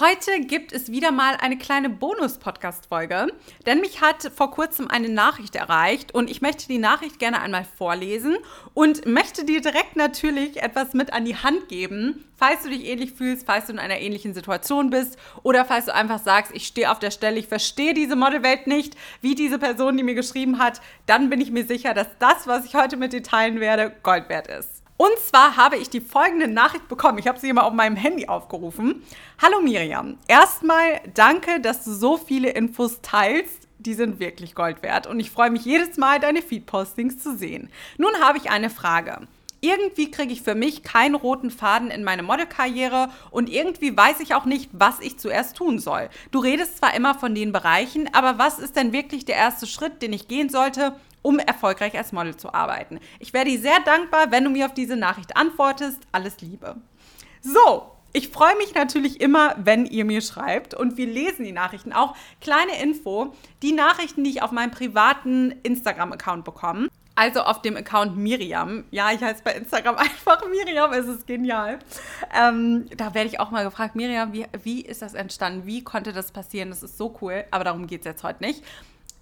Heute gibt es wieder mal eine kleine Bonus-Podcast-Folge, denn mich hat vor kurzem eine Nachricht erreicht und ich möchte die Nachricht gerne einmal vorlesen und möchte dir direkt natürlich etwas mit an die Hand geben, falls du dich ähnlich fühlst, falls du in einer ähnlichen Situation bist oder falls du einfach sagst, ich stehe auf der Stelle, ich verstehe diese Modelwelt nicht, wie diese Person, die mir geschrieben hat, dann bin ich mir sicher, dass das, was ich heute mit dir teilen werde, Gold wert ist. Und zwar habe ich die folgende Nachricht bekommen. Ich habe sie immer auf meinem Handy aufgerufen. Hallo Miriam. Erstmal danke, dass du so viele Infos teilst. Die sind wirklich Gold wert und ich freue mich jedes Mal, deine Feed-Postings zu sehen. Nun habe ich eine Frage. Irgendwie kriege ich für mich keinen roten Faden in meine Modelkarriere und irgendwie weiß ich auch nicht, was ich zuerst tun soll. Du redest zwar immer von den Bereichen, aber was ist denn wirklich der erste Schritt, den ich gehen sollte, um erfolgreich als Model zu arbeiten. Ich wäre dir sehr dankbar, wenn du mir auf diese Nachricht antwortest. Alles Liebe. So, ich freue mich natürlich immer, wenn ihr mir schreibt und wir lesen die Nachrichten auch. Kleine Info, die Nachrichten, die ich auf meinem privaten Instagram-Account bekomme, also auf dem Account Miriam. Ja, ich heiße bei Instagram einfach Miriam, es ist genial. Ähm, da werde ich auch mal gefragt, Miriam, wie, wie ist das entstanden? Wie konnte das passieren? Das ist so cool, aber darum geht es jetzt heute nicht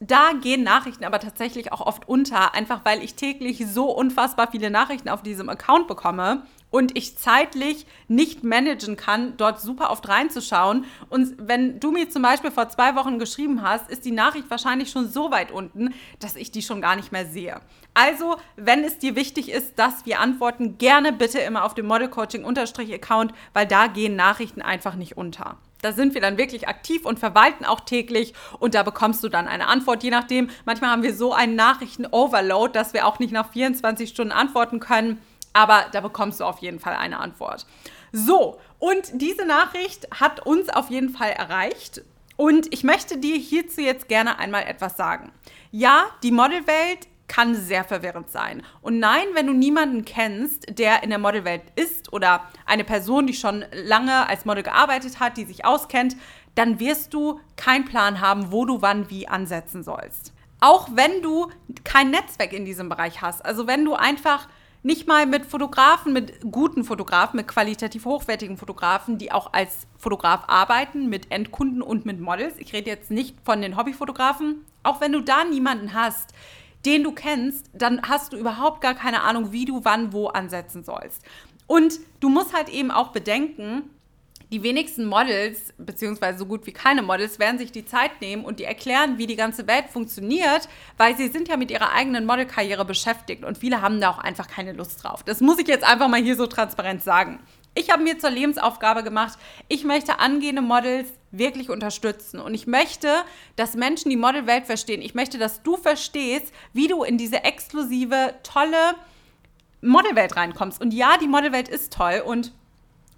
da gehen Nachrichten aber tatsächlich auch oft unter, einfach weil ich täglich so unfassbar viele Nachrichten auf diesem Account bekomme und ich zeitlich nicht managen kann, dort super oft reinzuschauen. Und wenn du mir zum Beispiel vor zwei Wochen geschrieben hast, ist die Nachricht wahrscheinlich schon so weit unten, dass ich die schon gar nicht mehr sehe. Also, wenn es dir wichtig ist, dass wir antworten, gerne bitte immer auf dem Model Coaching Account, weil da gehen Nachrichten einfach nicht unter. Da sind wir dann wirklich aktiv und verwalten auch täglich und da bekommst du dann eine Antwort, je nachdem. Manchmal haben wir so einen Nachrichten-Overload, dass wir auch nicht nach 24 Stunden antworten können, aber da bekommst du auf jeden Fall eine Antwort. So, und diese Nachricht hat uns auf jeden Fall erreicht und ich möchte dir hierzu jetzt gerne einmal etwas sagen. Ja, die Modelwelt kann sehr verwirrend sein. Und nein, wenn du niemanden kennst, der in der Modelwelt ist oder eine Person, die schon lange als Model gearbeitet hat, die sich auskennt, dann wirst du keinen Plan haben, wo du wann wie ansetzen sollst. Auch wenn du kein Netzwerk in diesem Bereich hast. Also wenn du einfach nicht mal mit Fotografen, mit guten Fotografen, mit qualitativ hochwertigen Fotografen, die auch als Fotograf arbeiten, mit Endkunden und mit Models. Ich rede jetzt nicht von den Hobbyfotografen. Auch wenn du da niemanden hast, den du kennst, dann hast du überhaupt gar keine Ahnung, wie du wann wo ansetzen sollst. Und du musst halt eben auch bedenken, die wenigsten Models, beziehungsweise so gut wie keine Models, werden sich die Zeit nehmen und die erklären, wie die ganze Welt funktioniert, weil sie sind ja mit ihrer eigenen Modelkarriere beschäftigt und viele haben da auch einfach keine Lust drauf. Das muss ich jetzt einfach mal hier so transparent sagen. Ich habe mir zur Lebensaufgabe gemacht, ich möchte angehende Models wirklich unterstützen. Und ich möchte, dass Menschen die Modelwelt verstehen. Ich möchte, dass du verstehst, wie du in diese exklusive, tolle Modelwelt reinkommst. Und ja, die Modelwelt ist toll und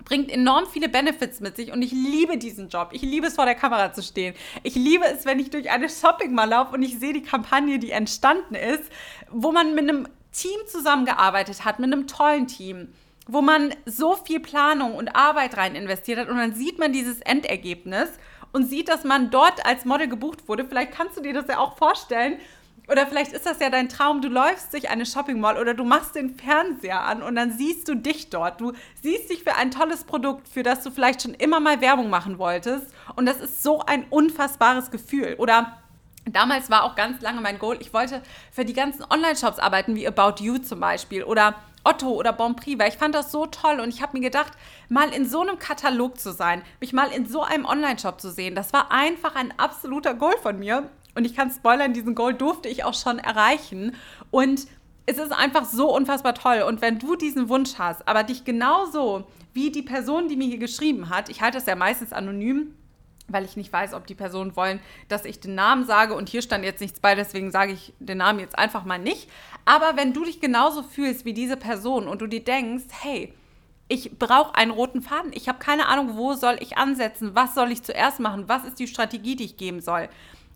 bringt enorm viele Benefits mit sich und ich liebe diesen Job. Ich liebe es, vor der Kamera zu stehen. Ich liebe es, wenn ich durch eine Shopping mal laufe und ich sehe die Kampagne, die entstanden ist, wo man mit einem Team zusammengearbeitet hat, mit einem tollen Team wo man so viel Planung und Arbeit rein investiert hat und dann sieht man dieses Endergebnis und sieht, dass man dort als Model gebucht wurde. Vielleicht kannst du dir das ja auch vorstellen. Oder vielleicht ist das ja dein Traum, du läufst durch eine Shopping Mall oder du machst den Fernseher an und dann siehst du dich dort. Du siehst dich für ein tolles Produkt, für das du vielleicht schon immer mal Werbung machen wolltest. Und das ist so ein unfassbares Gefühl. Oder damals war auch ganz lange mein Goal, ich wollte für die ganzen Online-Shops arbeiten, wie About You zum Beispiel. Oder Otto oder Bonprix, weil ich fand das so toll und ich habe mir gedacht, mal in so einem Katalog zu sein, mich mal in so einem Online-Shop zu sehen, das war einfach ein absoluter Goal von mir. Und ich kann spoilern, diesen Goal durfte ich auch schon erreichen. Und es ist einfach so unfassbar toll. Und wenn du diesen Wunsch hast, aber dich genauso wie die Person, die mir hier geschrieben hat, ich halte es ja meistens anonym, weil ich nicht weiß, ob die Personen wollen, dass ich den Namen sage. Und hier stand jetzt nichts bei, deswegen sage ich den Namen jetzt einfach mal nicht. Aber wenn du dich genauso fühlst wie diese Person und du dir denkst, hey, ich brauche einen roten Faden, ich habe keine Ahnung, wo soll ich ansetzen, was soll ich zuerst machen, was ist die Strategie, die ich geben soll,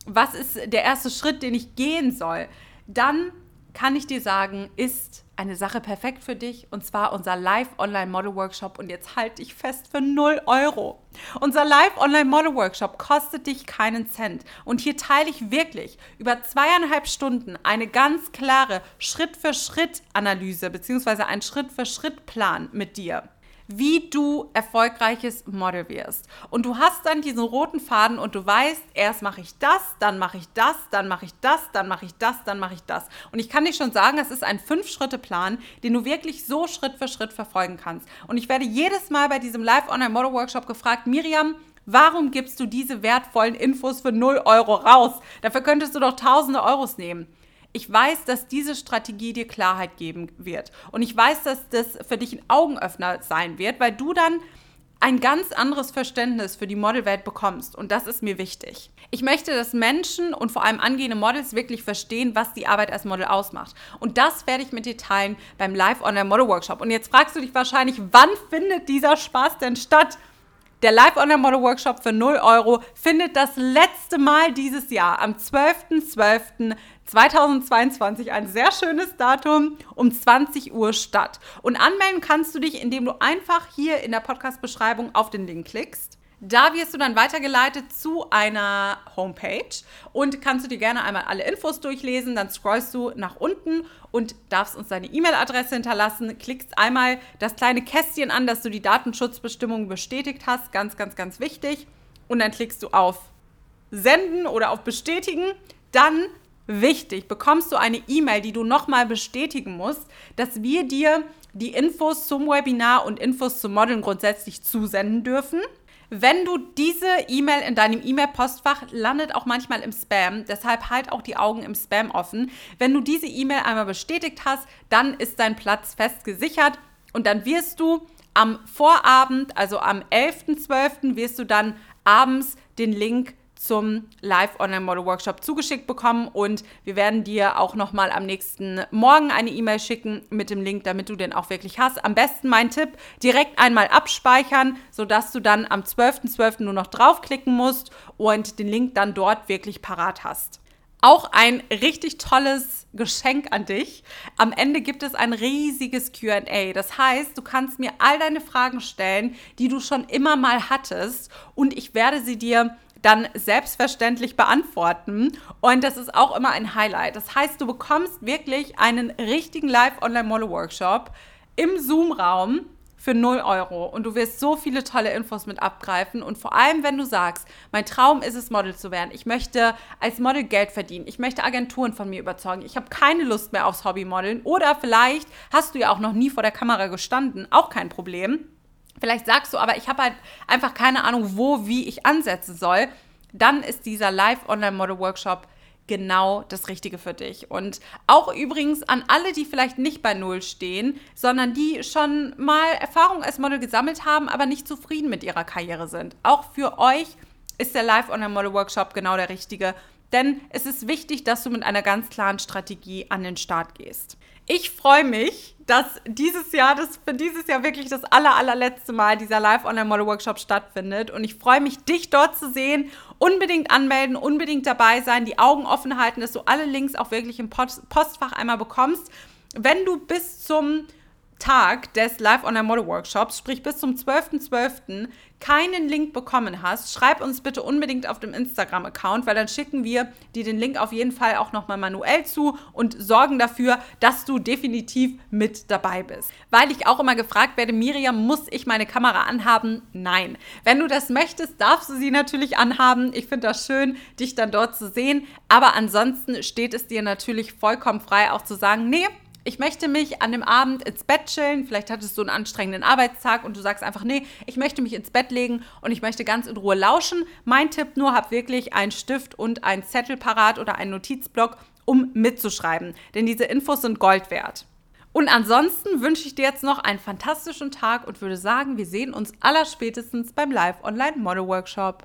was ist der erste Schritt, den ich gehen soll, dann kann ich dir sagen, ist eine Sache perfekt für dich und zwar unser Live-Online-Model-Workshop und jetzt halte dich fest für 0 Euro. Unser Live-Online-Model-Workshop kostet dich keinen Cent und hier teile ich wirklich über zweieinhalb Stunden eine ganz klare Schritt-für-Schritt-Analyse bzw. einen Schritt-für-Schritt-Plan mit dir wie du erfolgreiches Model wirst. Und du hast dann diesen roten Faden und du weißt, erst mache ich das, dann mache ich das, dann mache ich das, dann mache ich das, dann mache ich das. Und ich kann dir schon sagen, es ist ein Fünf-Schritte-Plan, den du wirklich so Schritt für Schritt verfolgen kannst. Und ich werde jedes Mal bei diesem Live-Online-Model-Workshop gefragt, Miriam, Warum gibst du diese wertvollen Infos für 0 Euro raus? Dafür könntest du doch tausende Euros nehmen. Ich weiß, dass diese Strategie dir Klarheit geben wird. Und ich weiß, dass das für dich ein Augenöffner sein wird, weil du dann ein ganz anderes Verständnis für die Modelwelt bekommst. Und das ist mir wichtig. Ich möchte, dass Menschen und vor allem angehende Models wirklich verstehen, was die Arbeit als Model ausmacht. Und das werde ich mit dir teilen beim Live-Online-Model-Workshop. Und jetzt fragst du dich wahrscheinlich, wann findet dieser Spaß denn statt? Der Live-Online-Model-Workshop für 0 Euro findet das letzte Mal dieses Jahr am 12.12.2022, ein sehr schönes Datum, um 20 Uhr statt. Und anmelden kannst du dich, indem du einfach hier in der Podcast-Beschreibung auf den Link klickst. Da wirst du dann weitergeleitet zu einer Homepage und kannst du dir gerne einmal alle Infos durchlesen. Dann scrollst du nach unten und darfst uns deine E-Mail-Adresse hinterlassen. Klickst einmal das kleine Kästchen an, dass du die Datenschutzbestimmungen bestätigt hast. Ganz, ganz, ganz wichtig. Und dann klickst du auf Senden oder auf Bestätigen. Dann wichtig, bekommst du eine E-Mail, die du nochmal bestätigen musst, dass wir dir die Infos zum Webinar und Infos zum Modeln grundsätzlich zusenden dürfen. Wenn du diese E-Mail in deinem E-Mail-Postfach landet auch manchmal im Spam, deshalb halt auch die Augen im Spam offen. Wenn du diese E-Mail einmal bestätigt hast, dann ist dein Platz fest gesichert und dann wirst du am Vorabend, also am 11.12., wirst du dann abends den Link zum Live-Online-Model-Workshop zugeschickt bekommen und wir werden dir auch nochmal am nächsten Morgen eine E-Mail schicken mit dem Link, damit du den auch wirklich hast. Am besten mein Tipp, direkt einmal abspeichern, sodass du dann am 12.12. .12. nur noch draufklicken musst und den Link dann dort wirklich parat hast. Auch ein richtig tolles Geschenk an dich. Am Ende gibt es ein riesiges QA. Das heißt, du kannst mir all deine Fragen stellen, die du schon immer mal hattest und ich werde sie dir dann selbstverständlich beantworten. Und das ist auch immer ein Highlight. Das heißt, du bekommst wirklich einen richtigen Live-Online-Model-Workshop im Zoom-Raum für 0 Euro. Und du wirst so viele tolle Infos mit abgreifen. Und vor allem, wenn du sagst, mein Traum ist es, Model zu werden, ich möchte als Model Geld verdienen, ich möchte Agenturen von mir überzeugen, ich habe keine Lust mehr aufs Hobbymodeln oder vielleicht hast du ja auch noch nie vor der Kamera gestanden, auch kein Problem Vielleicht sagst du aber, ich habe halt einfach keine Ahnung, wo, wie ich ansetzen soll. Dann ist dieser Live-Online-Model-Workshop genau das Richtige für dich. Und auch übrigens an alle, die vielleicht nicht bei Null stehen, sondern die schon mal Erfahrung als Model gesammelt haben, aber nicht zufrieden mit ihrer Karriere sind. Auch für euch ist der Live-Online-Model-Workshop genau der richtige. Denn es ist wichtig, dass du mit einer ganz klaren Strategie an den Start gehst. Ich freue mich, dass dieses Jahr, das für dieses Jahr wirklich das aller, allerletzte Mal dieser Live-Online-Model-Workshop stattfindet. Und ich freue mich, dich dort zu sehen. Unbedingt anmelden, unbedingt dabei sein, die Augen offen halten, dass du alle Links auch wirklich im Postfach einmal bekommst. Wenn du bis zum Tag des Live-Online-Model-Workshops, sprich bis zum 12.12., .12., keinen Link bekommen hast, schreib uns bitte unbedingt auf dem Instagram-Account, weil dann schicken wir dir den Link auf jeden Fall auch nochmal manuell zu und sorgen dafür, dass du definitiv mit dabei bist. Weil ich auch immer gefragt werde, Miriam, muss ich meine Kamera anhaben? Nein. Wenn du das möchtest, darfst du sie natürlich anhaben. Ich finde das schön, dich dann dort zu sehen. Aber ansonsten steht es dir natürlich vollkommen frei, auch zu sagen, nee, ich möchte mich an dem Abend ins Bett chillen. Vielleicht hattest du einen anstrengenden Arbeitstag und du sagst einfach, nee, ich möchte mich ins Bett legen und ich möchte ganz in Ruhe lauschen. Mein Tipp nur, hab wirklich einen Stift und einen Zettel parat oder einen Notizblock, um mitzuschreiben. Denn diese Infos sind Gold wert. Und ansonsten wünsche ich dir jetzt noch einen fantastischen Tag und würde sagen, wir sehen uns allerspätestens beim Live Online Model Workshop.